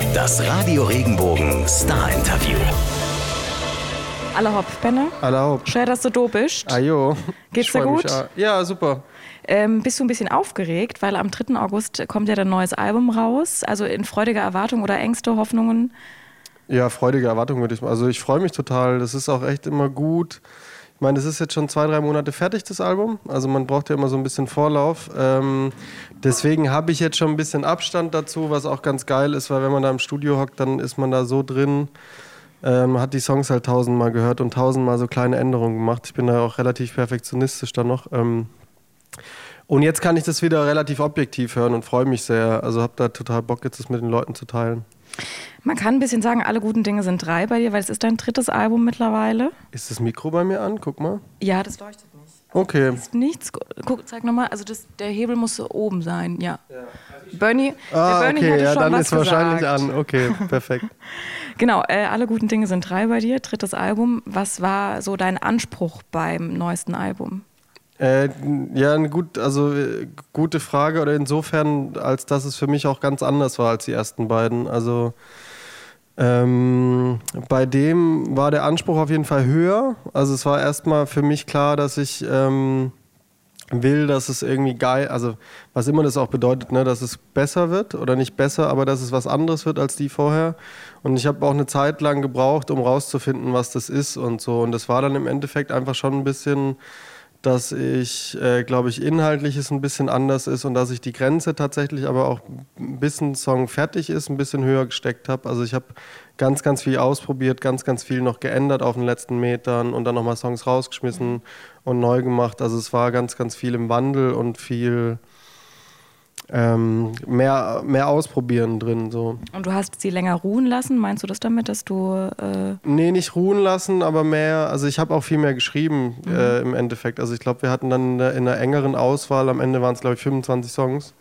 Das Radio Regenbogen Star Interview. Alle hopp, Benne. Alle hopp. Schön, dass du da bist. Ajo. Geht's dir gut? Ja, super. Ähm, bist du ein bisschen aufgeregt, weil am 3. August kommt ja dein neues Album raus. Also in freudiger Erwartung oder Ängste, Hoffnungen? Ja, freudige Erwartung würde ich mal. Also ich freue mich total. Das ist auch echt immer gut. Ich meine, das ist jetzt schon zwei, drei Monate fertig, das Album. Also man braucht ja immer so ein bisschen Vorlauf. Ähm, deswegen habe ich jetzt schon ein bisschen Abstand dazu, was auch ganz geil ist, weil wenn man da im Studio hockt, dann ist man da so drin. Ähm, hat die Songs halt tausendmal gehört und tausendmal so kleine Änderungen gemacht. Ich bin da auch relativ perfektionistisch dann noch. Ähm, und jetzt kann ich das wieder relativ objektiv hören und freue mich sehr. Also habe da total Bock, jetzt das mit den Leuten zu teilen. Man kann ein bisschen sagen, alle guten Dinge sind drei bei dir, weil es ist dein drittes Album mittlerweile. Ist das Mikro bei mir an? Guck mal. Ja, das leuchtet nicht. Okay. Ist nichts. Guck, zeig nochmal. Also das, der Hebel muss so oben sein, ja. Bernie, Ah, der Bernie okay, hatte ja, schon dann was ist wahrscheinlich gesagt. an. Okay, perfekt. Genau, äh, alle guten Dinge sind drei bei dir, drittes Album. Was war so dein Anspruch beim neuesten Album? Äh, ja, gut, also äh, gute Frage oder insofern, als dass es für mich auch ganz anders war als die ersten beiden. Also ähm, bei dem war der Anspruch auf jeden Fall höher. Also es war erstmal für mich klar, dass ich ähm, will, dass es irgendwie geil, also was immer das auch bedeutet, ne, dass es besser wird oder nicht besser, aber dass es was anderes wird als die vorher. Und ich habe auch eine Zeit lang gebraucht, um rauszufinden, was das ist und so. Und das war dann im Endeffekt einfach schon ein bisschen, dass ich, äh, glaube ich, inhaltlich es ein bisschen anders ist und dass ich die Grenze tatsächlich aber auch ein bisschen Song fertig ist, ein bisschen höher gesteckt habe. Also ich habe ganz, ganz viel ausprobiert, ganz, ganz viel noch geändert auf den letzten Metern und dann nochmal Songs rausgeschmissen und neu gemacht. Also es war ganz, ganz viel im Wandel und viel ähm, mehr, mehr Ausprobieren drin. So. Und du hast sie länger ruhen lassen. Meinst du das damit, dass du. Äh, Nee, nicht ruhen lassen, aber mehr, also ich habe auch viel mehr geschrieben äh, im Endeffekt. Also ich glaube, wir hatten dann in, einer engeren Auswahl, am Ende waren es glaube ich 25 Songs,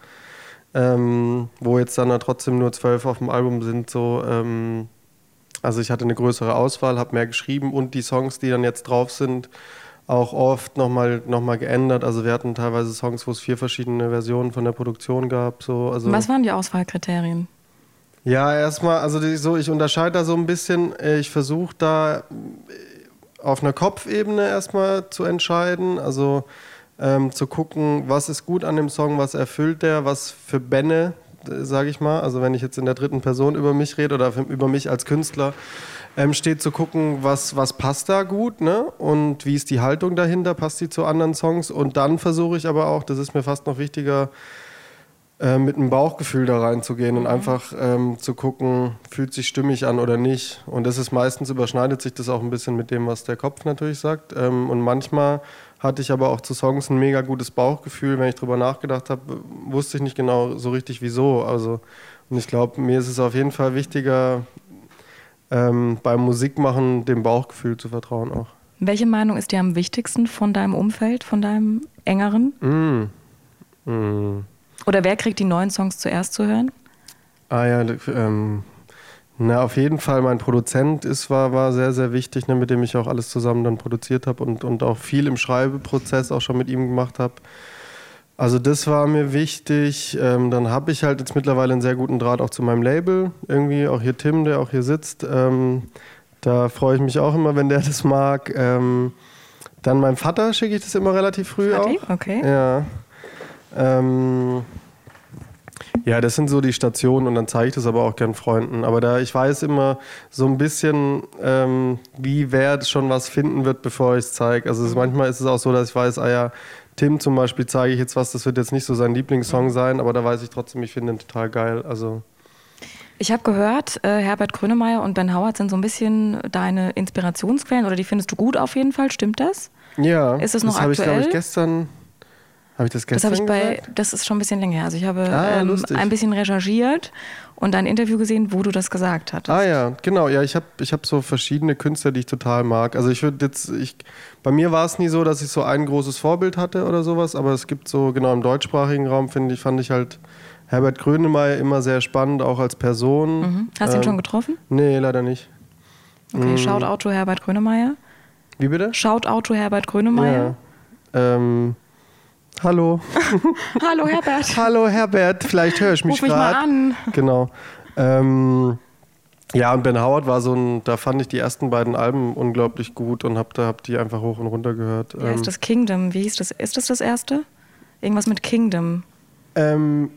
ähm, wo jetzt dann trotzdem nur zwölf auf dem Album sind. So, ähm, also ich hatte eine größere Auswahl, habe mehr geschrieben und die Songs, die dann jetzt drauf sind, auch oft nochmal noch mal geändert. Also wir hatten teilweise Songs, wo es vier verschiedene Versionen von der Produktion gab. So, also was waren die Auswahlkriterien? ja, erstmal, also die, so, ich unterscheide da so ein bisschen. Ich versuche da äh, auf einer Kopfebene erstmal zu entscheiden. Also ähm, zu gucken, was ist gut an dem Song, was erfüllt der, was für Benne, sage ich mal. Also wenn ich jetzt in der dritten Person über mich rede oder über mich als Künstler, ähm, steht zu gucken, was, was passt da gut ne? und wie ist die Haltung dahinter, passt die zu anderen Songs. Und dann versuche ich aber auch, das ist mir fast noch wichtiger, äh, mit einem Bauchgefühl da reinzugehen und einfach ähm, zu gucken, fühlt sich stimmig an oder nicht. Und das ist meistens überschneidet sich das auch ein bisschen mit dem, was der Kopf natürlich sagt. Ähm, und manchmal hatte ich aber auch zu Songs ein mega gutes Bauchgefühl. Wenn ich drüber nachgedacht habe, wusste ich nicht genau so richtig wieso. Also, und ich glaube, mir ist es auf jeden Fall wichtiger, ähm, beim Musikmachen dem Bauchgefühl zu vertrauen auch. Welche Meinung ist dir am wichtigsten von deinem Umfeld, von deinem engeren? Mm. Mm. Oder wer kriegt die neuen Songs zuerst zu hören? Ah ja, ähm, na auf jeden Fall mein Produzent ist, war, war sehr, sehr wichtig, ne, mit dem ich auch alles zusammen dann produziert habe und, und auch viel im Schreibeprozess auch schon mit ihm gemacht habe. Also das war mir wichtig. Ähm, dann habe ich halt jetzt mittlerweile einen sehr guten Draht auch zu meinem Label. Irgendwie auch hier Tim, der auch hier sitzt. Ähm, da freue ich mich auch immer, wenn der das mag. Ähm, dann meinem Vater schicke ich das immer relativ früh Vati? auch. Okay. Ja. Ähm, ja, das sind so die Stationen und dann zeige ich das aber auch gern Freunden. Aber da ich weiß immer so ein bisschen, ähm, wie wer schon was finden wird, bevor ich es zeige. Also es, manchmal ist es auch so, dass ich weiß, ah ja, Tim zum Beispiel zeige ich jetzt was, das wird jetzt nicht so sein Lieblingssong sein, aber da weiß ich trotzdem, ich finde ihn total geil. Also Ich habe gehört, äh, Herbert Grönemeyer und Ben Howard sind so ein bisschen deine Inspirationsquellen oder die findest du gut auf jeden Fall. Stimmt das? ja, Ist es noch das habe ich, glaube ich, aktuell? gestern. Habe ich das Das gestern habe ich bei, gesagt? das ist schon ein bisschen länger her. Also ich habe Ah, ähm, ein bisschen recherchiert und ein Interview gesehen, wo du das gesagt hattest. Ah ja, genau. Ja, ich habe ich hab so verschiedene Künstler, die ich total mag. Also ich würde jetzt, ich, bei mir war es nie so, dass ich so ein großes Vorbild hatte oder sowas, aber es gibt so, genau im deutschsprachigen Raum, finde ich, fand ich halt Herbert Grönemeyer immer sehr spannend, auch als Person. Mhm. Hast du ihn Ähm, schon getroffen? Nee, leider nicht. Okay, shout out to Herbert Grönemeyer. Wie bitte? Shout out to Herbert Grönemeyer. Ja. Ähm, hallo. Hallo Herbert. hallo Herbert, vielleicht höre ich mich Ruf mich mal gerade. an. Genau. Ähm, ja, und Ben Howard war so ein, da fand ich die ersten beiden Alben unglaublich gut und hab, da, hab die einfach hoch und runter gehört. Ja, ist das Kingdom? Wie hieß das? Ist das das erste? Irgendwas mit Kingdom. Ähm,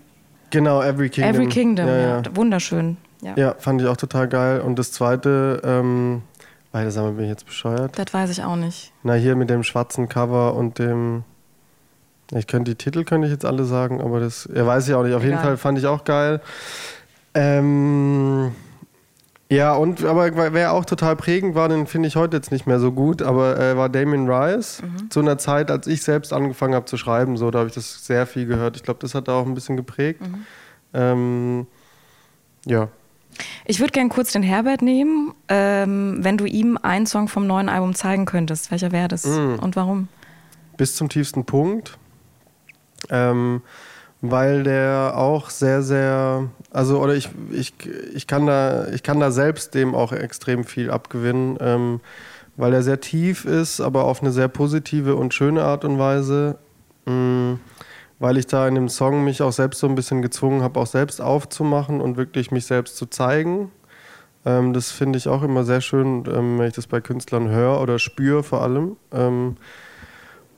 genau, Every Kingdom. Every Kingdom, ja. ja. Wunderschön. Ja. ja. fand ich auch total geil. Und das zweite, ähm, beide sagen bin ich jetzt bescheuert. Das weiß ich auch nicht. Na, hier mit dem schwarzen Cover und dem. Ich könnte die Titel könnte ich jetzt alle sagen, aber das ja, weiß ich auch nicht. Auf Egal. jeden Fall fand ich auch geil. Ähm, ja, und aber wer auch total prägend war, den finde ich heute jetzt nicht mehr so gut, aber äh, war Damien Rice. Mhm. Zu einer Zeit, als ich selbst angefangen habe zu schreiben, so, da habe ich das sehr viel gehört. Ich glaube, das hat da auch ein bisschen geprägt. Mhm. Ähm, ja. Ich würde gerne kurz den Herbert nehmen, ähm, wenn du ihm einen Song vom neuen Album zeigen könntest. Welcher wäre das mhm. und warum? Bis zum tiefsten Punkt. Ähm, weil der auch sehr, sehr, also oder ich, ich, ich, kann da, ich kann da selbst dem auch extrem viel abgewinnen, ähm, weil er sehr tief ist, aber auf eine sehr positive und schöne Art und Weise. Ähm, weil ich da in dem Song mich auch selbst so ein bisschen gezwungen habe, auch selbst aufzumachen und wirklich mich selbst zu zeigen. Ähm, das finde ich auch immer sehr schön, ähm, wenn ich das bei Künstlern höre oder spüre vor allem.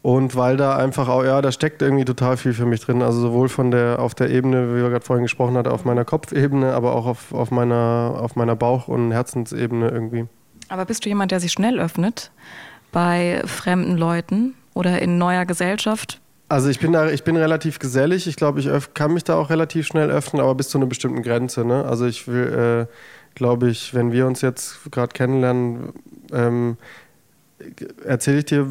Und weil da einfach auch, ja, da steckt irgendwie total viel für mich drin. Also sowohl von der, auf der Ebene, wie wir gerade vorhin gesprochen hatten, auf meiner Kopfebene, aber auch auf, auf meiner, auf meiner Bauch- und Herzensebene irgendwie. Aber bist du jemand, der sich schnell öffnet bei fremden Leuten oder in neuer Gesellschaft? Also ich bin da, ich bin relativ gesellig. Ich glaube, ich kann mich da auch relativ schnell öffnen, aber bis zu einer bestimmten Grenze. Ne? Also ich will, äh, glaube ich, wenn wir uns jetzt gerade kennenlernen, ähm, erzähle ich dir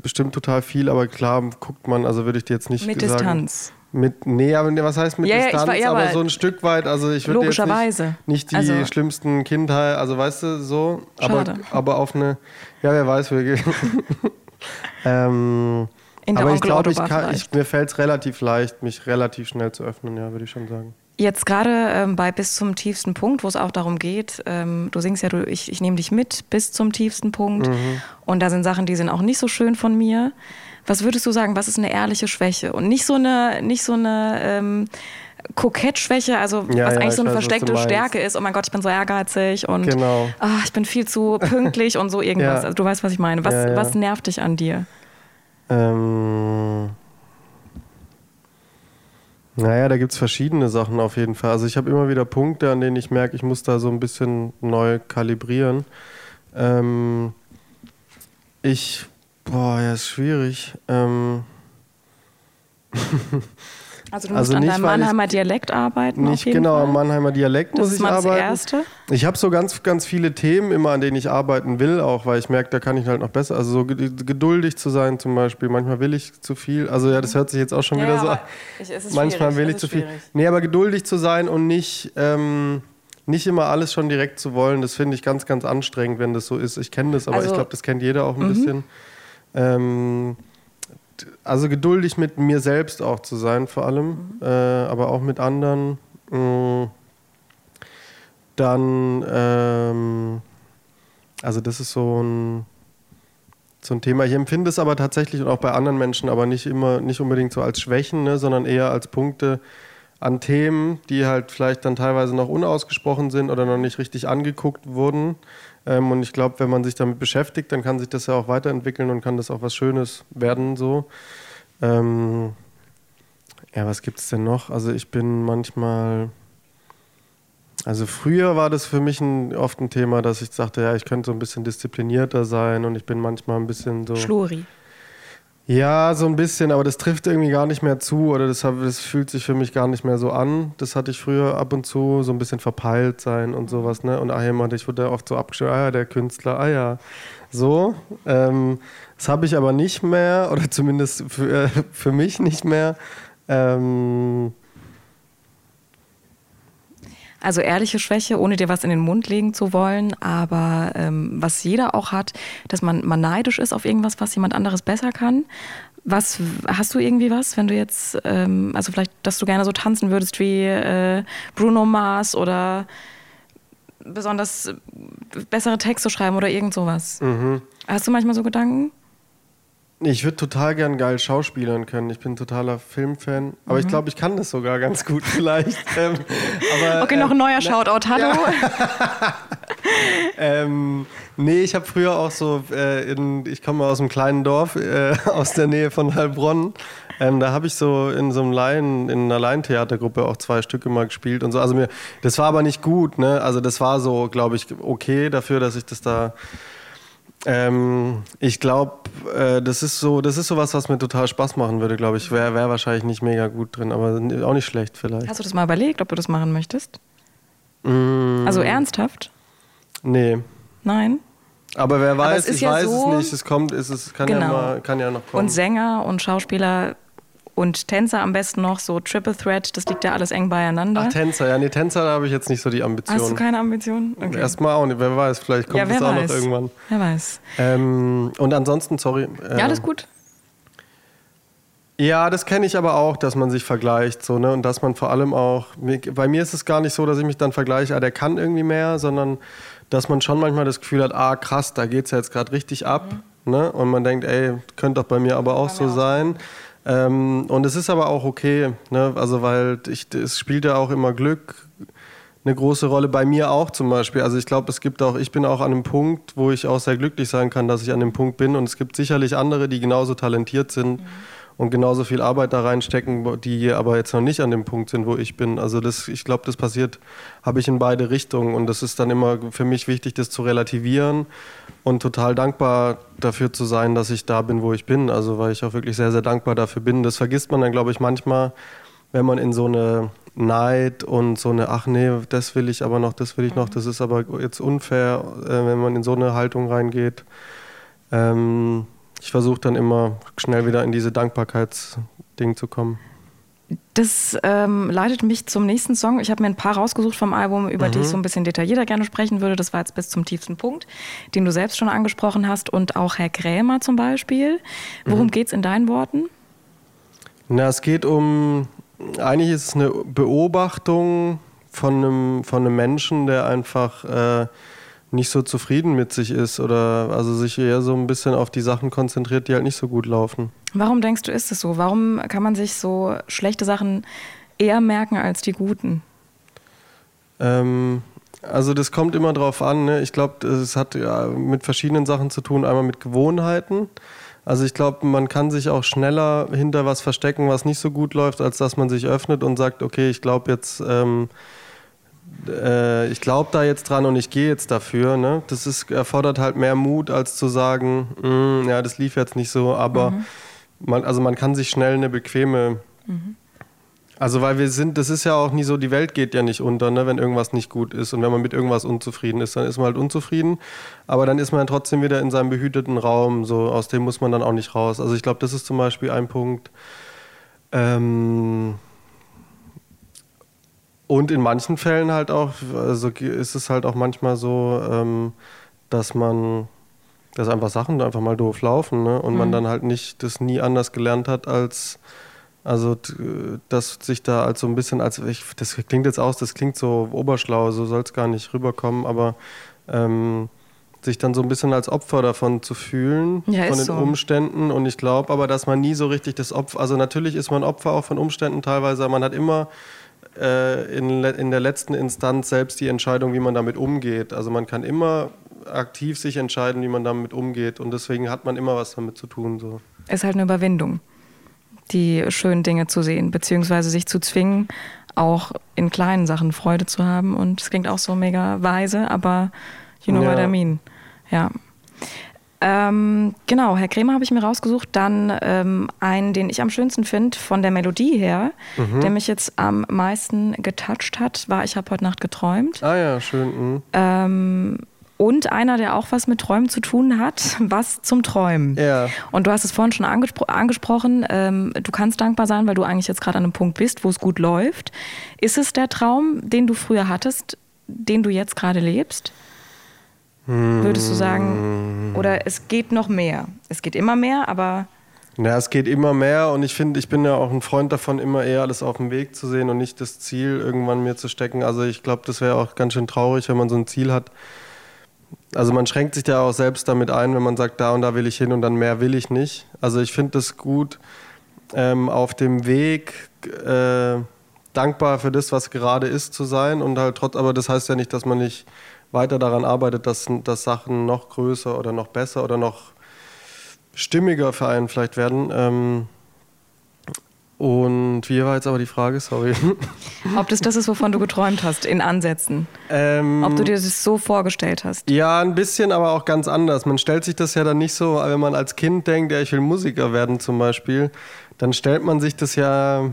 bestimmt total viel, aber klar guckt man, also würde ich dir jetzt nicht mit sagen, Distanz. Mit, nee, aber was heißt mit ja, Distanz? Ja, ja, aber so ein Stück weit, also ich würde jetzt nicht, nicht die also, schlimmsten Kindheit, also weißt du, so, aber, aber auf eine, ja, wer weiß, wir gehen. ähm, aber ich glaube, mir fällt es relativ leicht, mich relativ schnell zu öffnen, ja, würde ich schon sagen. Jetzt gerade ähm, bei Bis zum tiefsten Punkt, wo es auch darum geht, ähm, du singst ja, du, ich, ich nehme dich mit bis zum tiefsten Punkt. Mhm. Und da sind Sachen, die sind auch nicht so schön von mir. Was würdest du sagen, was ist eine ehrliche Schwäche? Und nicht so eine, nicht so eine ähm, Kokettschwäche, also ja, was ja, eigentlich so eine weiß, versteckte Stärke ist. Oh mein Gott, ich bin so ehrgeizig und genau. oh, ich bin viel zu pünktlich und so irgendwas. ja. Also du weißt, was ich meine. Was, was nervt dich an dir? Ähm naja, da gibt es verschiedene Sachen auf jeden Fall. Also ich habe immer wieder Punkte, an denen ich merke, ich muss da so ein bisschen neu kalibrieren. Ähm, ich, boah, ja, ist schwierig. Ähm, Also du musst also an deinem Mannheimer Dialekt arbeiten? Nicht genau, Fall. am Mannheimer Dialekt das muss ich arbeiten. Das Erste. Ich habe so ganz, ganz viele Themen immer, an denen ich arbeiten will, auch weil ich merke, da kann ich halt noch besser. Also so geduldig zu sein zum Beispiel. Manchmal will ich zu viel. Also ja, das hört sich jetzt auch schon ja, wieder so an. Manchmal will ich zu viel. Schwierig. Nee, aber geduldig zu sein und nicht. Ähm, nicht immer alles schon direkt zu wollen, das finde ich ganz, ganz anstrengend, wenn das so ist. Ich kenne das, aber also, ich glaube, das kennt jeder auch ein mhm. bisschen. Ähm, also geduldig mit mir selbst auch zu sein, vor allem, mhm. äh, aber auch mit anderen. Mh, mm, dann, ähm, also das ist so ein, so ein Thema. Ich empfinde es aber tatsächlich und auch bei anderen Menschen, aber nicht immer, nicht unbedingt so als Schwächen, ne, sondern eher als Punkte an Themen, die halt vielleicht dann teilweise noch unausgesprochen sind oder noch nicht richtig angeguckt wurden. Ähm, und ich glaube, wenn man sich damit beschäftigt, dann kann sich das ja auch weiterentwickeln und kann das auch was Schönes werden so. Ähm, ja, was gibt es denn noch? Also ich bin manchmal, also früher war das für mich ein, oft ein Thema, dass ich sagte, ja, ich könnte so ein bisschen disziplinierter sein und ich bin manchmal ein bisschen so. Schluri. Ja, so ein bisschen, aber das trifft irgendwie gar nicht mehr zu oder das, das, fühlt sich für mich gar nicht mehr so an. Das hatte ich früher ab und zu, so ein bisschen verpeilt sein und sowas, ne? Und ah, jemand, ich wurde oft so abgestellt, ah ja, der Künstler, ah ja. So. Ähm, das habe ich aber nicht mehr, oder zumindest für, äh, für mich nicht mehr. Ähm, also ehrliche Schwäche, ohne dir was in den Mund legen zu wollen, aber ähm, was jeder auch hat, dass man, man neidisch ist auf irgendwas, was jemand anderes besser kann. Was hast du irgendwie was, wenn du jetzt, ähm, also vielleicht, dass du gerne so tanzen würdest wie äh, Bruno Mars oder besonders bessere Texte schreiben oder irgend sowas? Mhm. Hast du manchmal so Gedanken? Ich würde total gern geil schauspielern können. Ich bin totaler Filmfan. Aber mhm. ich glaube, ich kann das sogar ganz gut vielleicht. ähm, aber, okay, noch ein neuer ähm, Shoutout. Hallo. Ja. ähm, nee, ich habe früher auch so, äh, in, ich komme aus einem kleinen Dorf äh, aus der Nähe von Heilbronn. Ähm, da habe ich so in so einem Laien, in einer Laientheatergruppe auch zwei Stücke mal gespielt und so. Also mir, das war aber nicht gut, ne? Also das war so, glaube ich, okay dafür, dass ich das da ähm, ich glaube, äh, das ist so, das ist sowas, was mir total Spaß machen würde, glaube ich. Wäre wär wahrscheinlich nicht mega gut drin, aber auch nicht schlecht vielleicht. Hast du das mal überlegt, ob du das machen möchtest? Mm. Also ernsthaft? Nee. Nein? Aber wer weiß, aber ich ja weiß so, es nicht. Es kommt, es ist, kann, genau. ja mal, kann ja noch kommen. Und Sänger und Schauspieler und Tänzer am besten noch, so Triple Threat, das liegt ja alles eng beieinander. Ach, Tänzer, ja, nee, Tänzer, da habe ich jetzt nicht so die Ambition. Hast du keine Ambition? Okay. Erstmal auch nicht, wer weiß, vielleicht kommt ja, das auch weiß. noch irgendwann. Wer weiß. Ähm, und ansonsten, sorry. Äh, ja, alles gut. Ja, das kenne ich aber auch, dass man sich vergleicht, so, ne? Und dass man vor allem auch, bei mir ist es gar nicht so, dass ich mich dann vergleiche, ah, der kann irgendwie mehr, sondern dass man schon manchmal das Gefühl hat, ah, krass, da geht es ja jetzt gerade richtig ab. Mhm. Ne? Und man denkt, ey, könnte doch bei mir aber auch so sein. Auch. Ähm, und es ist aber auch okay, ne? also weil ich, es spielt ja auch immer Glück eine große Rolle, bei mir auch zum Beispiel. Also ich glaube, es gibt auch, ich bin auch an einem Punkt, wo ich auch sehr glücklich sein kann, dass ich an dem Punkt bin. Und es gibt sicherlich andere, die genauso talentiert sind. Mhm und genauso viel Arbeit da reinstecken, die aber jetzt noch nicht an dem Punkt sind, wo ich bin. Also das, ich glaube, das passiert, habe ich in beide Richtungen und das ist dann immer für mich wichtig, das zu relativieren und total dankbar dafür zu sein, dass ich da bin, wo ich bin. Also weil ich auch wirklich sehr, sehr dankbar dafür bin. Das vergisst man dann, glaube ich, manchmal, wenn man in so eine Neid und so eine, ach nee, das will ich aber noch, das will ich noch, das ist aber jetzt unfair, äh, wenn man in so eine Haltung reingeht. Ähm, ich versuche dann immer schnell wieder in diese Dankbarkeitsding zu kommen. Das ähm, leitet mich zum nächsten Song. Ich habe mir ein paar rausgesucht vom Album, über mhm. die ich mhm. so ein bisschen detaillierter gerne sprechen würde. Das war jetzt bis zum tiefsten Punkt, den du selbst schon angesprochen hast. Und auch Herr Krämer zum Beispiel. Worum mhm. geht es in deinen Worten? Na, es geht um, eigentlich ist es eine Beobachtung von einem, von einem Menschen, der einfach äh, nicht so zufrieden mit sich ist oder also sich eher so ein bisschen auf die Sachen konzentriert, die halt nicht so gut laufen. Warum denkst du, ist es so? Warum kann man sich so schlechte Sachen eher merken als die guten? Ähm, also das kommt immer drauf an. Ne? Ich glaube, es hat ja mit verschiedenen Sachen zu tun. Einmal mit Gewohnheiten. Also ich glaube, man kann sich auch schneller hinter was verstecken, was nicht so gut läuft, als dass man sich öffnet und sagt, okay, ich glaube jetzt ähm, äh, ich glaube da jetzt dran und ich gehe jetzt dafür. Ne? Das ist, erfordert halt mehr Mut, als zu sagen, mm, ja, das lief jetzt nicht so, aber mhm. man, also man kann sich schnell eine bequeme. Mhm. Also weil wir sind, das ist ja auch nie so, die Welt geht ja nicht unter, ne, wenn irgendwas nicht gut ist. Und wenn man mit irgendwas unzufrieden ist, dann ist man halt unzufrieden. Aber dann ist man trotzdem wieder in seinem behüteten Raum. So, aus dem muss man dann auch nicht raus. Also ich glaube, das ist zum Beispiel ein Punkt. Ähm, und in manchen Fällen halt auch, also ist es halt auch manchmal so, ähm, dass man, dass einfach Sachen einfach mal doof laufen, ne? Und mhm. man dann halt nicht das nie anders gelernt hat als, also dass sich da als so ein bisschen als, ich, das klingt jetzt aus, das klingt so oberschlau, so soll es gar nicht rüberkommen, aber ähm, sich dann so ein bisschen als Opfer davon zu fühlen, ja, von den so. Umständen. Und ich glaube aber, dass man nie so richtig das Opfer, also natürlich ist man Opfer auch von Umständen teilweise, aber man hat immer äh, in, in der letzten Instanz selbst die Entscheidung, wie man damit umgeht. Also man kann immer aktiv sich entscheiden, wie man damit umgeht. Und deswegen hat man immer was damit zu tun. So. Es ist halt eine Überwindung, die schönen Dinge zu sehen, beziehungsweise sich zu zwingen, auch in kleinen Sachen Freude zu haben. Und es klingt auch so mega weise, aber you know ja. what I mean. Ja. Ähm, genau, Herr Kremer habe ich mir rausgesucht. Dann ähm, einen, den ich am schönsten finde, von der Melodie her, mhm. der mich jetzt am meisten getoucht hat, war Ich habe heute Nacht geträumt. Ah ja, schön. Mhm. Ähm, und einer, der auch was mit Träumen zu tun hat, was zum Träumen. Ja. Und du hast es vorhin schon angespro angesprochen, ähm, du kannst dankbar sein, weil du eigentlich jetzt gerade an einem Punkt bist, wo es gut läuft. Ist es der Traum, den du früher hattest, den du jetzt gerade lebst? Würdest du sagen, oder es geht noch mehr? Es geht immer mehr, aber. Ja, es geht immer mehr und ich finde, ich bin ja auch ein Freund davon, immer eher alles auf dem Weg zu sehen und nicht das Ziel irgendwann mir zu stecken. Also ich glaube, das wäre auch ganz schön traurig, wenn man so ein Ziel hat, also man schränkt sich ja auch selbst damit ein, wenn man sagt, da und da will ich hin und dann mehr will ich nicht. Also ich finde es gut, ähm, auf dem Weg äh, dankbar für das, was gerade ist, zu sein und halt trotz, aber das heißt ja nicht, dass man nicht weiter daran arbeitet, dass, dass Sachen noch größer oder noch besser oder noch stimmiger für einen vielleicht werden. Ähm, und wie war jetzt aber die Frage? Sorry. Ob das das ist, wovon du geträumt hast, in Ansätzen. Ähm, Ob du dir das so vorgestellt hast. Ja, ein bisschen, aber auch ganz anders. Man stellt sich das ja dann nicht so, wenn man als Kind denkt, ja, ich will Musiker werden zum Beispiel, dann stellt man sich das ja,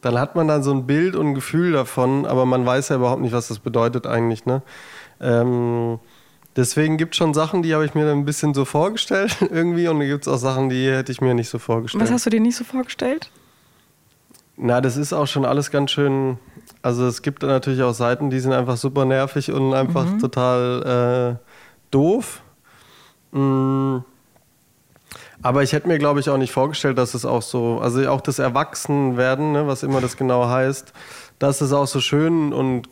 dann hat man dann so ein Bild und ein Gefühl davon, aber man weiß ja überhaupt nicht, was das bedeutet eigentlich. Ne? Ähm, Deswegen gibt es schon Sachen, die habe ich mir dann ein bisschen so vorgestellt irgendwie und dann gibt es auch Sachen, die hätte ich mir nicht so vorgestellt. Was hast du dir nicht so vorgestellt? Na, das ist auch schon alles ganz schön. Also es gibt natürlich auch Seiten, die sind einfach super nervig und einfach mhm. total äh, doof. Mhm. Aber ich hätte mir, glaube ich, auch nicht vorgestellt, dass es auch so, also auch das Erwachsenwerden, ne, was immer das genau heißt, dass es auch so schön und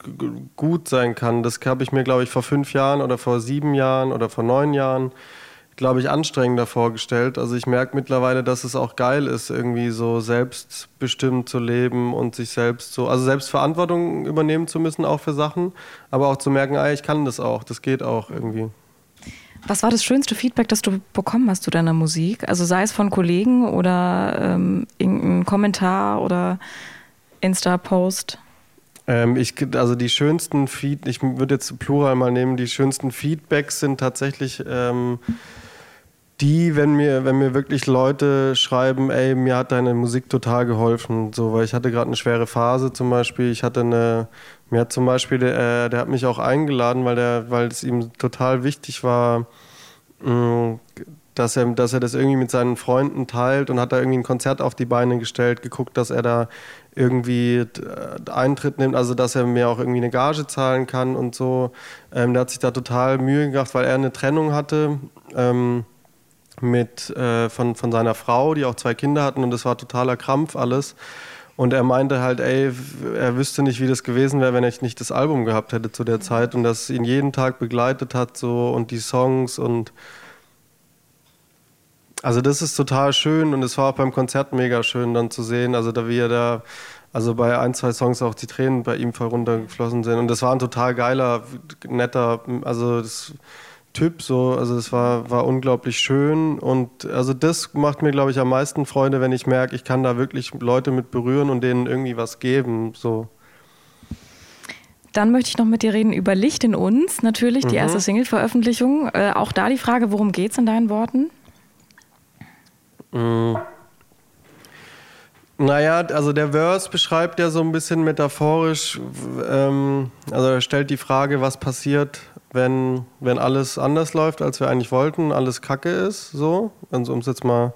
gut sein kann. Das habe ich mir, glaube ich, vor fünf Jahren oder vor sieben Jahren oder vor neun Jahren glaube ich, anstrengender vorgestellt. Also ich merke mittlerweile, dass es auch geil ist, irgendwie so selbstbestimmt zu leben und sich selbst so, also selbst Verantwortung übernehmen zu müssen, auch für Sachen, aber auch zu merken, ah, ich kann das auch, das geht auch irgendwie. Was war das schönste Feedback, das du bekommen hast zu deiner Musik? Also sei es von Kollegen oder ähm, irgendein Kommentar oder Insta-Post? Ähm, ich, also die schönsten Feed, ich würde jetzt Plural mal nehmen, die schönsten Feedbacks sind tatsächlich ähm, die, wenn mir, wenn mir wirklich Leute schreiben, ey, mir hat deine Musik total geholfen, so, weil ich hatte gerade eine schwere Phase zum Beispiel. Ich hatte eine, mir hat zum Beispiel, der, äh, der hat mich auch eingeladen, weil der, weil es ihm total wichtig war, mh, mm, dass er, dass er das irgendwie mit seinen Freunden teilt und hat da irgendwie ein Konzert auf die Beine gestellt, geguckt, dass er da irgendwie äh, Eintritt nimmt, also dass er mir auch irgendwie eine Gage zahlen kann und so. Ähm, der hat sich da total Mühe gemacht, weil er eine Trennung hatte. Ähm, mit, äh, von, von seiner Frau, die auch zwei Kinder hatten und es war totaler Krampf alles. Und er meinte halt, ey, er wüsste nicht, wie das gewesen wäre, wenn ich nicht das Album gehabt hätte zu der Zeit und das ihn jeden Tag begleitet hat so und die Songs und also das ist total schön und es war auch beim Konzert mega schön dann zu sehen, also da wie er da also bei ein, zwei Songs auch die Tränen bei ihm voll runtergeflossen sind und das war ein total geiler, netter, also das Typ. So, also es war, war unglaublich schön und also das macht mir, glaube ich, am meisten Freude, wenn ich merke, ich kann da wirklich Leute mit berühren und denen irgendwie was geben. So. Dann möchte ich noch mit dir reden über Licht in uns, natürlich, die mhm. erste Single-Veröffentlichung. Äh, auch da die Frage, worum geht es in deinen Worten? Mhm. Naja, also der Verse beschreibt ja so ein bisschen metaphorisch, ähm, also er stellt die Frage, was passiert, wenn, wenn alles anders läuft, als wir eigentlich wollten, alles kacke ist, so, also um es jetzt mal,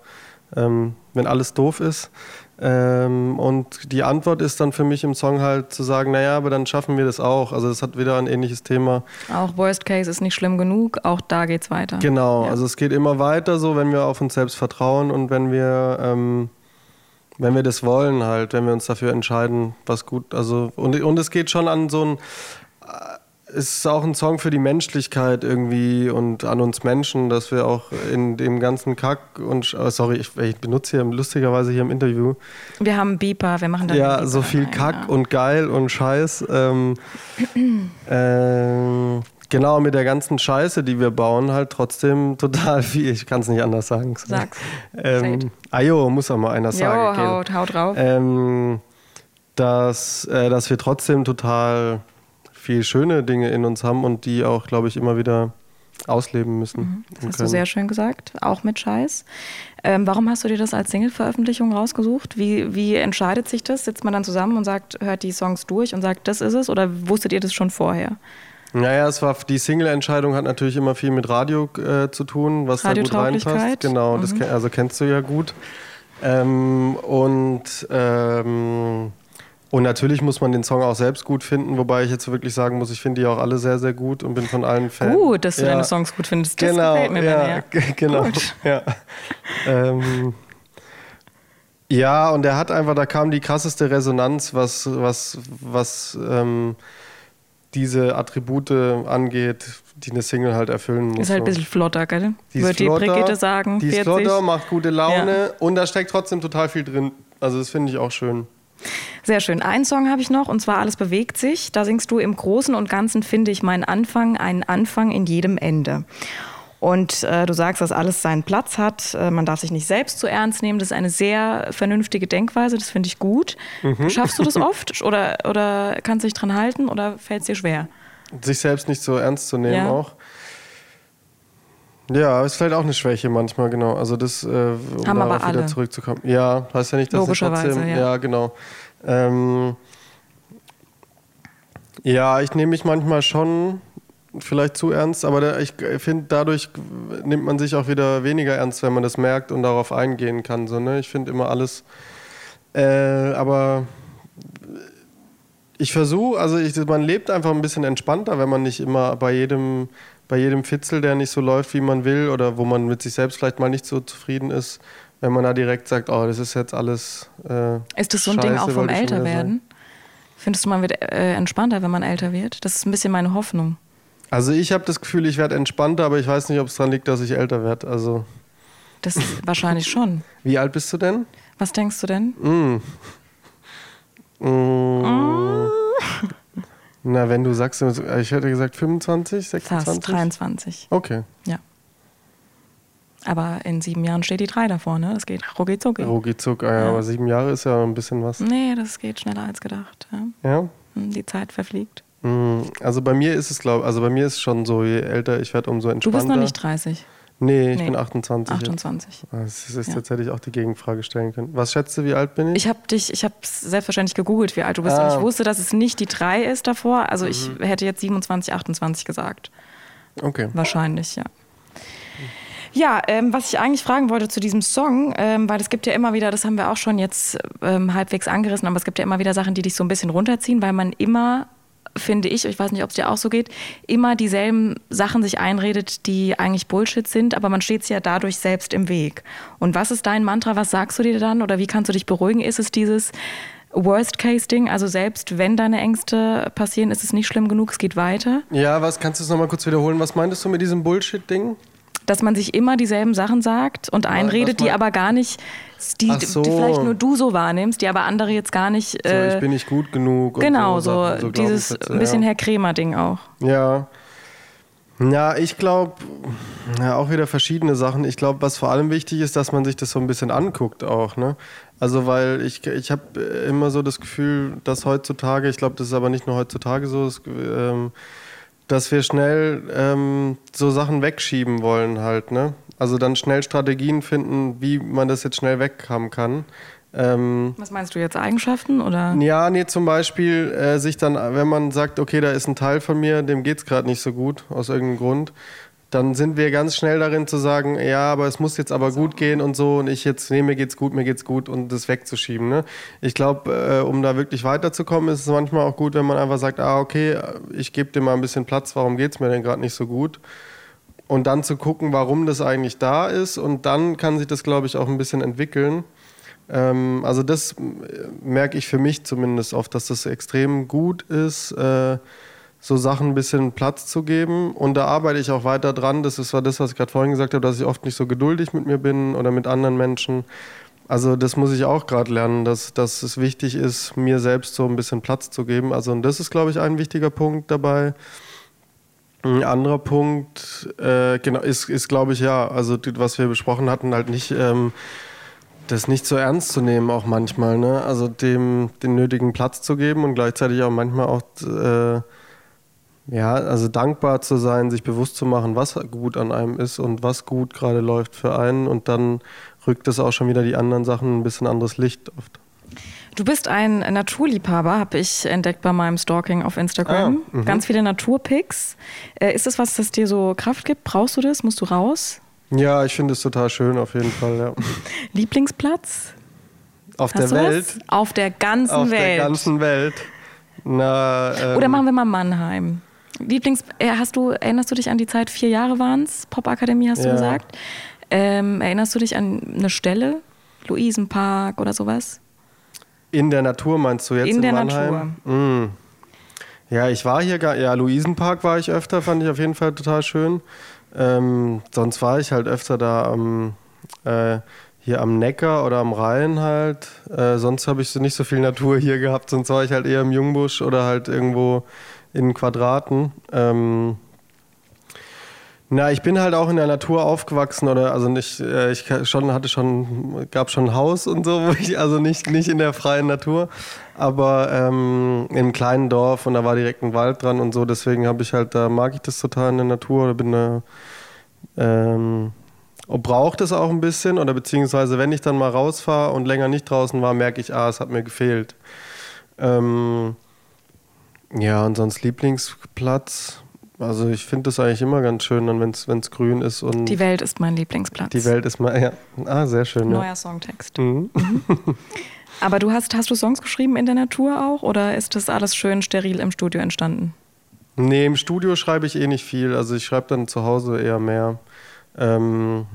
ähm, wenn alles doof ist. Ähm, und die Antwort ist dann für mich im Song halt zu sagen, naja, aber dann schaffen wir das auch. Also es hat wieder ein ähnliches Thema. Auch Worst Case ist nicht schlimm genug, auch da geht's weiter. Genau, ja. also es geht immer weiter so, wenn wir auf uns selbst vertrauen und wenn wir, ähm, wenn wir das wollen halt, wenn wir uns dafür entscheiden, was gut, also und, und es geht schon an so ein ist auch ein Song für die Menschlichkeit irgendwie und an uns Menschen, dass wir auch in dem ganzen Kack und oh, sorry, ich, ich, benutze hier lustigerweise hier im Interview. Wir haben Beeper, wir machen da Ja, so viel rein, Kack ja. und geil und Scheiß. Ähm, ähm, genau, mit der ganzen Scheiße, die wir bauen, halt trotzdem total viel. Ich kann es nicht anders sagen. Sag's. Ähm, Ajo, muss auch mal einer sagen. Jo, haut, haut drauf. Ähm, dass, äh, dass wir trotzdem total viel schöne Dinge in uns haben und die auch, glaube ich, immer wieder ausleben müssen. Mhm, das hast können. du sehr schön gesagt, auch mit Scheiß. Ähm, warum hast du dir das als Single-Veröffentlichung rausgesucht? Wie, wie entscheidet sich das? Sitzt man dann zusammen und sagt, hört die Songs durch und sagt, das ist es? Oder wusstet ihr das schon vorher? Naja, es war die Single-Entscheidung hat natürlich immer viel mit Radio äh, zu tun, was da gut reinpasst. Genau, mhm. das also kennst du ja gut. Ähm, und ähm, und natürlich muss man den Song auch selbst gut finden, wobei ich jetzt wirklich sagen muss, ich finde die auch alle sehr, sehr gut und bin von allen Fans. Gut, dass du ja. deine Songs gut findest. Das genau, gefällt mir ja, genau. Gut. Ja. ähm, ja, und er hat einfach, da kam die krasseste Resonanz, was, was, was ähm, diese Attribute angeht, die eine Single halt erfüllen muss. Ist halt ein bisschen flotter, gell? Die Würde die Brigitte sagen. Die ist 40. flotter, macht gute Laune und da steckt trotzdem total viel drin. Also das finde ich auch schön. Sehr schön. Einen Song habe ich noch und zwar Alles bewegt sich. Da singst du im Großen und Ganzen finde ich meinen Anfang, einen Anfang in jedem Ende. Und äh, du sagst, dass alles seinen Platz hat. Äh, man darf sich nicht selbst zu ernst nehmen. Das ist eine sehr vernünftige Denkweise. Das finde ich gut. Mhm. Schaffst du das oft oder, oder kannst du dich dran halten oder fällt es dir schwer? Sich selbst nicht so ernst zu nehmen Ja. auch. Ja, ist vielleicht auch eine Schwäche manchmal, genau. Also das, äh, um Haben darauf aber wieder alle. zurückzukommen. Ja, heißt ja nicht, dass es trotzdem, ja. ja, genau. Ähm, ja, ich nehme mich manchmal schon vielleicht zu ernst, aber da, ich finde, dadurch nimmt man sich auch wieder weniger ernst, wenn man das merkt und darauf eingehen kann. So, ne? Ich finde immer alles, äh, aber ich versuche, also ich, man lebt einfach ein bisschen entspannter, wenn man nicht immer bei jedem, bei jedem Fitzel, der nicht so läuft, wie man will, oder wo man mit sich selbst vielleicht mal nicht so zufrieden ist, wenn man da direkt sagt, oh, das ist jetzt alles. Äh, Ist das so ein Ding scheiße, auch vom Älterwerden? Findest du, man wird äh, entspannter, wenn man älter wird? Das ist ein bisschen meine Hoffnung. Also ich habe das Gefühl, ich werde entspannter, aber ich weiß nicht, ob es daran liegt, dass ich älter werde. Also Das ist wahrscheinlich schon. wie alt bist du denn? Was denkst du denn? Mm. Mm. Na, wenn du sagst, ich hätte gesagt 25, 26? Fast 23. Okay. Ja. Aber in sieben Jahren steht die drei davor, ne? Das geht rucki zucki. Rucki zuck, ah, ja, Ja. aber sieben Jahre ist ja ein bisschen was. Nee, das geht schneller als gedacht. Ja. Ja? Hm, Die Zeit verfliegt. Mm, Also bei mir ist es, glaube also bei mir ist es schon so, je älter ich werde, umso Du entspannter. bist noch nicht 30. Nee, ich Nee. bin 28. jetzt. 28. Ah, Das ist, Ja. Jetzt hätte ich auch die Gegenfrage stellen können. Was schätzt du, wie alt bin ich? Ich habe dich, ich habe selbstverständlich gegoogelt, wie alt du bist. Ah. Und ich wusste, dass es nicht die drei ist davor. Also ich Mhm. hätte jetzt 27, 28 gesagt. okay. Wahrscheinlich, ja. Ja, ähm, was ich eigentlich fragen wollte zu diesem Song, ähm, weil es gibt ja immer wieder, das haben wir auch schon jetzt ähm, halbwegs angerissen, aber es gibt ja immer wieder Sachen, die dich so ein bisschen runterziehen, weil man immer, finde ich, ich weiß nicht, ob es dir auch so geht, immer dieselben Sachen sich einredet, die eigentlich Bullshit sind, aber man steht ja dadurch selbst im Weg. Und was ist dein Mantra? Was sagst du dir dann oder wie kannst du dich beruhigen? Ist es dieses Worst-Case-Ding, also selbst wenn deine Ängste passieren, ist es nicht schlimm genug, es geht weiter? Ja, was kannst du es nochmal kurz wiederholen? Was meintest du mit diesem Bullshit-Ding? Dass man sich immer dieselben Sachen sagt und einredet, die aber gar nicht, die, so. die vielleicht nur du so wahrnimmst, die aber andere jetzt gar nicht. So, Äh, ich bin nicht gut genug. und genau, so, Sachen, so dieses Glaubenssätze, ein bisschen ja. Herr Kremer-Ding auch. Ja. Ja, ich glaube, ja, auch wieder verschiedene Sachen. Ich glaube, was vor allem wichtig ist, dass man sich das so ein bisschen anguckt auch. Ne? Also, weil ich, ich habe immer so das Gefühl, dass heutzutage, ich glaube, das ist aber nicht nur heutzutage so, dass, ähm, dass wir schnell ähm, so Sachen wegschieben wollen halt. Ne? Also dann schnell Strategien finden, wie man das jetzt schnell weghaben kann. Ähm, Was meinst du jetzt, Eigenschaften oder? ja, nee, zum Beispiel äh, sich dann, wenn man sagt, okay, da ist ein Teil von mir, dem geht es gerade nicht so gut, aus irgendeinem Grund, dann sind wir ganz schnell darin zu sagen, ja, aber es muss jetzt aber gut gehen und so und ich jetzt, nee, mir geht's gut, mir geht's gut und das wegzuschieben. Ne? Ich glaube, äh, um da wirklich weiterzukommen, ist es manchmal auch gut, wenn man einfach sagt, ah, okay, ich gebe dir mal ein bisschen Platz, warum geht's mir denn gerade nicht so gut? Und dann zu gucken, warum das eigentlich da ist und dann kann sich das, glaube ich, auch ein bisschen entwickeln. Ähm, also das äh, merke ich für mich zumindest oft, dass das extrem gut ist, äh, so Sachen ein bisschen Platz zu geben. Und da arbeite ich auch weiter dran. Das ist zwar das, was ich gerade vorhin gesagt habe, dass ich oft nicht so geduldig mit mir bin oder mit anderen Menschen. Also das muss ich auch gerade lernen, dass, dass es wichtig ist, mir selbst so ein bisschen Platz zu geben. Also und das ist, glaube ich, ein wichtiger Punkt dabei. Ein anderer Punkt äh, genau, ist, ist glaube ich, ja, also was wir besprochen hatten, halt nicht ähm, das nicht so ernst zu nehmen, auch manchmal, ne? Also dem den nötigen Platz zu geben und gleichzeitig auch manchmal auch äh, ja, also dankbar zu sein, sich bewusst zu machen, was gut an einem ist und was gut gerade läuft für einen und dann rückt es auch schon wieder die anderen Sachen ein bisschen anderes Licht oft. Du bist ein Naturliebhaber, habe ich entdeckt bei meinem Stalking auf Instagram. Ah, mhm. Ganz viele Naturpics. Äh, ist das was, das dir so Kraft gibt? Brauchst du das? Musst du raus? Ja, ich finde es total schön auf jeden Fall, ja. Lieblingsplatz? Auf Hast der Welt, Was? Auf der ganzen auf Welt. der ganzen Welt. Na, ähm, Oder machen wir mal Mannheim. Lieblings, äh, hast du, erinnerst du dich an die Zeit, vier Jahre waren es, Popakademie hast du Ja. gesagt. Ähm, erinnerst du dich an eine Stelle? Luisenpark oder sowas? In der Natur meinst du jetzt? In in der Mannheim? Mm. Ja, ich war hier, gar, ja, Luisenpark war ich öfter, fand ich auf jeden Fall total schön. Ähm, sonst war ich halt öfter da am, äh, hier am Neckar oder am Rhein halt. Äh, sonst habe ich so nicht so viel Natur hier gehabt, sonst war ich halt eher im Jungbusch oder halt irgendwo in Quadraten. Ähm, na, ich bin halt auch in der Natur aufgewachsen oder also nicht, äh, ich schon hatte schon, gab schon ein Haus und so, ich, also nicht, nicht in der freien Natur, aber ähm, im kleinen Dorf und da war direkt ein Wald dran und so, deswegen habe ich halt, da mag ich das total in der Natur oder bin da, ähm, braucht es auch ein bisschen oder beziehungsweise wenn ich dann mal rausfahre und länger nicht draußen war, merke ich, ah, es hat mir gefehlt. Ähm, ja, und sonst Lieblingsplatz. Also ich finde das eigentlich immer ganz schön, wenn es grün ist. Und die Welt ist mein Lieblingsplatz. Die Welt ist mein, ja. Ah, sehr schön. Neuer ja. Songtext. Mhm. Mhm. Aber du hast, hast du Songs geschrieben in der Natur auch oder ist das alles schön steril im Studio entstanden? Nee, im Studio schreibe ich eh nicht viel. Also ich schreibe dann zu Hause eher mehr. Ähm,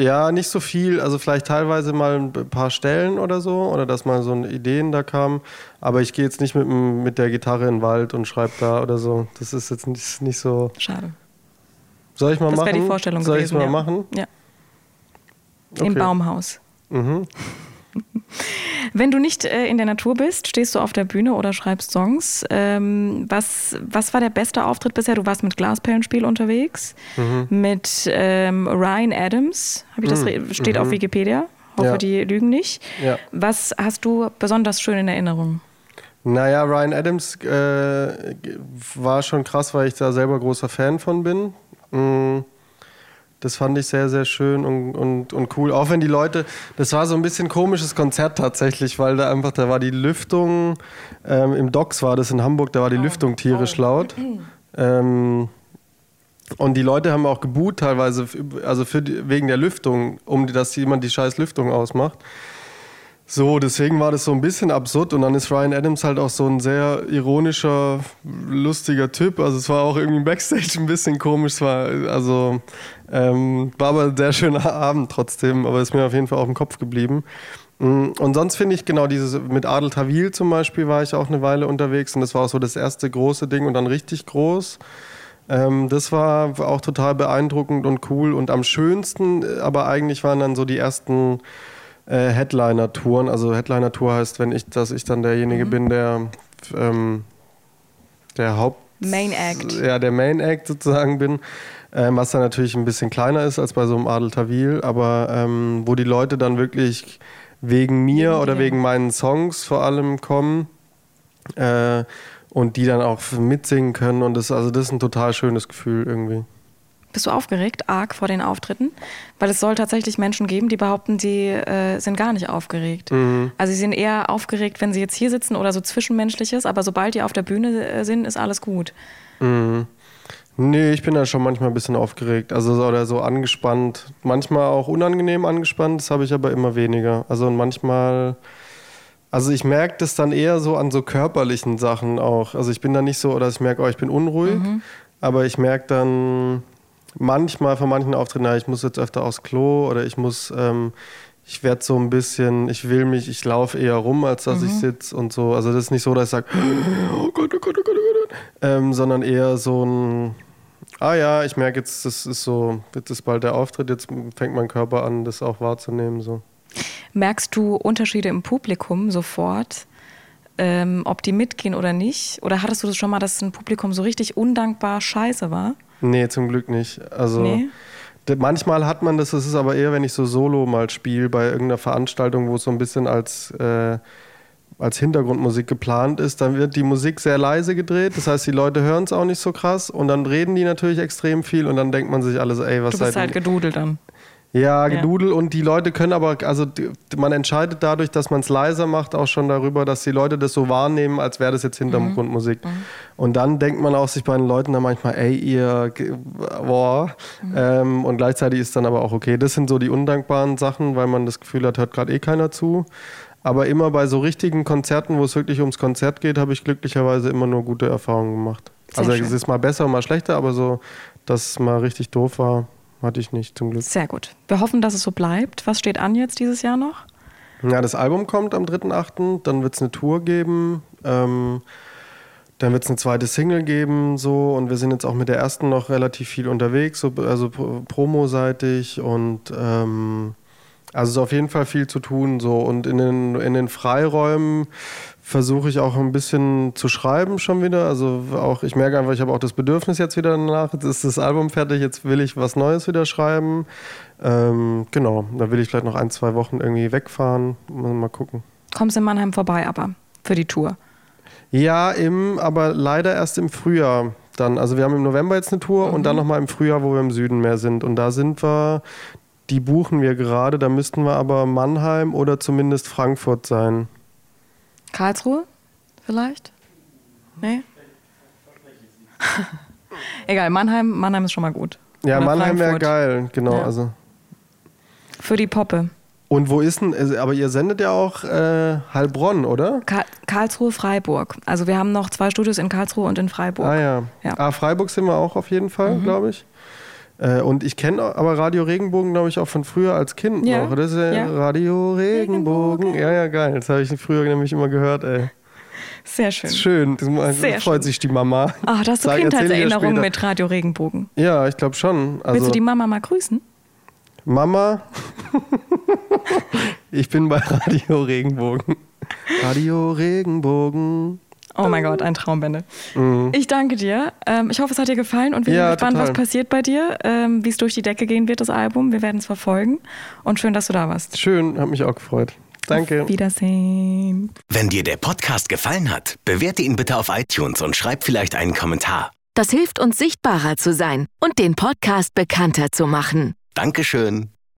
ja, nicht so viel. Also vielleicht teilweise mal ein paar Stellen oder so, oder dass mal so Ideen da kamen. Aber ich gehe jetzt nicht mit, mit der Gitarre in den Wald und schreibe da oder so. Das ist jetzt nicht, nicht so. Schade. Soll ich mal das machen? Das wäre die Vorstellung Soll gewesen. Soll ich mal ja. machen? Ja. Okay. Im Baumhaus. Mhm. Wenn du nicht äh, in der Natur bist, stehst du auf der Bühne oder schreibst Songs. Ähm, was, was war der beste Auftritt bisher? Du warst mit Glasperlenspiel unterwegs, Mhm. mit ähm, Ryan Adams, ich das re- steht auf Wikipedia. Hoffe, Ja. die lügen nicht. Ja. Was hast du besonders schön in Erinnerung? Naja, Ryan Adams äh, war schon krass, weil ich da selber großer Fan von bin. Mm, Das fand ich sehr, sehr schön und, und, und cool. Auch wenn die Leute, das war so ein bisschen komisches Konzert tatsächlich, weil da einfach, da war die Lüftung, ähm, im Docks war das in Hamburg, da war die Lüftung tierisch laut. Ähm, und die Leute haben auch geboot teilweise, also für wegen der Lüftung, um dass jemand die scheiß Lüftung ausmacht. So, deswegen war das so ein bisschen absurd und dann ist Ryan Adams halt auch so ein sehr ironischer, lustiger Typ. Also es war auch irgendwie Backstage ein bisschen komisch. Es war, also ähm, war aber ein sehr schöner Abend trotzdem, aber ist mir auf jeden Fall auf dem Kopf geblieben. Mm, Und sonst finde ich genau dieses, mit Adel Tawil zum Beispiel war ich auch eine Weile unterwegs und das war auch so das erste große Ding und dann richtig groß. Ähm, das war auch total beeindruckend und cool und am schönsten, aber eigentlich waren dann so die ersten äh, Headliner-Touren. Also Headliner-Tour heißt, wenn ich, dass ich dann derjenige bin, der ähm, der Haupt Main Act. ja, der Main Act sozusagen bin, ähm, was dann natürlich ein bisschen kleiner ist als bei so einem Adel Tawil, aber ähm, wo die Leute dann wirklich wegen mir Wegen oder wegen meinen Songs vor allem kommen äh, und die dann auch mitsingen können und das, also das ist ein total schönes Gefühl irgendwie. Bist du aufgeregt, arg vor den Auftritten? Weil es soll tatsächlich Menschen geben, die behaupten, sie äh, sind gar nicht aufgeregt. Mhm. Also sie sind eher aufgeregt, wenn sie jetzt hier sitzen oder so Zwischenmenschliches, aber sobald die auf der Bühne äh, sind, ist alles gut. Mhm. Nee, ich bin da schon manchmal ein bisschen aufgeregt. Also so- oder so angespannt. Manchmal auch unangenehm angespannt, das habe ich aber immer weniger. Also manchmal. Also ich merke das dann eher so an so körperlichen Sachen auch. Also ich bin da nicht so, oder ich merke, oh, ich bin unruhig, aber ich merke dann manchmal von manchen Auftritten, ja, ich muss jetzt öfter aufs Klo oder ich muss, ähm, ich werde so ein bisschen, ich will mich, ich laufe eher rum, als dass ich sitze und so. Also das ist nicht so, dass ich sage, oh Gott, oh Gott, oh Gott, oh Gott, ähm, sondern eher so ein, ah ja, ich merke jetzt, das ist so, jetzt ist bald der Auftritt, jetzt fängt mein Körper an, das auch wahrzunehmen. So. Merkst du Unterschiede im Publikum sofort, ähm, ob die mitgehen oder nicht? Oder hattest du das schon mal, dass ein Publikum so richtig undankbar scheiße war? Nee, zum Glück nicht. Also Nee? manchmal hat man das, das ist aber eher, wenn ich so solo mal spiele bei irgendeiner Veranstaltung, wo es so ein bisschen als, äh, als Hintergrundmusik geplant ist, dann wird die Musik sehr leise gedreht. Das heißt, die Leute hören es auch nicht so krass und dann reden die natürlich extrem viel und dann denkt man sich alles, ey, was Du bist seid halt gedudelt dann. Ja, Ja. Gedudel und die Leute können aber, also die- man entscheidet dadurch, dass man es leiser macht, auch schon darüber, dass die Leute das so wahrnehmen, als wäre das jetzt Hintergrundmusik. Und dann denkt man auch sich bei den Leuten dann manchmal, ey, ihr, boah. Ähm, und gleichzeitig ist dann aber auch okay. Das sind so die undankbaren Sachen, weil man das Gefühl hat, hört gerade eh keiner zu. Aber immer bei so richtigen Konzerten, wo es wirklich ums Konzert geht, habe ich glücklicherweise immer nur gute Erfahrungen gemacht. Sehr also schön. es ist mal besser, mal schlechter, aber so, dass es mal richtig doof war, hatte ich nicht zum Glück. Sehr gut. Wir hoffen, dass es so bleibt. Was steht an jetzt dieses Jahr noch? Ja, das Album kommt am 3.8., dann wird es eine Tour geben. Ähm, Dann wird es eine zweite Single geben, so und wir sind jetzt auch mit der ersten noch relativ viel unterwegs, so, also promoseitig und ähm, also es ist auf jeden Fall viel zu tun so und in den, in den Freiräumen versuche ich auch ein bisschen zu schreiben schon wieder. Also auch, ich merke einfach, ich habe auch das Bedürfnis jetzt wieder danach. Jetzt ist das Album fertig, jetzt will ich was Neues wieder schreiben. Ähm, genau, da will ich vielleicht noch ein, zwei Wochen irgendwie wegfahren. Mal gucken. Kommst in Mannheim vorbei, aber für die Tour? Ja, im, aber leider erst im Frühjahr. Dann, also wir haben im November jetzt eine Tour mhm. und dann nochmal im Frühjahr, wo wir im Süden mehr sind. Und da sind wir, die buchen wir gerade, da müssten wir aber Mannheim oder zumindest Frankfurt sein. Karlsruhe vielleicht? Nee? Egal, Mannheim, Mannheim ist schon mal gut. Ja, Oder Mannheim wäre geil, genau. Ja. Also. Für die Poppe. Und wo ist denn, also, aber ihr sendet ja auch äh, Heilbronn, oder? Ka Karlsruhe, Freiburg. Also wir haben noch zwei Studios in Karlsruhe und in Freiburg. Ah ja. ja. Ah, Freiburg sind wir auch auf jeden Fall, mhm. glaube ich. Äh, und ich kenne aber Radio Regenbogen, glaube ich, auch von früher als Kind ja. noch. Das ist ja, ja. Radio Regenbogen. Regenbogen. Ja, ja, geil. Das habe ich früher nämlich immer gehört, ey. Sehr schön. Schön. Das Sehr freut schön. sich die Mama. Ach, da hast du Kindheitserinnerungen mit Radio Regenbogen. Ja, ich glaube schon. Also, Willst du also die Mama mal grüßen? Mama, ich bin bei Radio Regenbogen. Radio Regenbogen. Oh mein Gott, ein Traumbände. Mhm. Ich danke dir. Ähm, ich hoffe, es hat dir gefallen und wir ja, sind gespannt, total. was passiert bei dir, ähm, wie es durch die Decke gehen wird, das Album. Wir werden es verfolgen. Und schön, dass du da warst. Schön, hat mich auch gefreut. Danke. Auf Wiedersehen. Wenn dir der Podcast gefallen hat, bewerte ihn bitte auf iTunes und schreib vielleicht einen Kommentar. Das hilft uns sichtbarer zu sein und den Podcast bekannter zu machen. Dankeschön.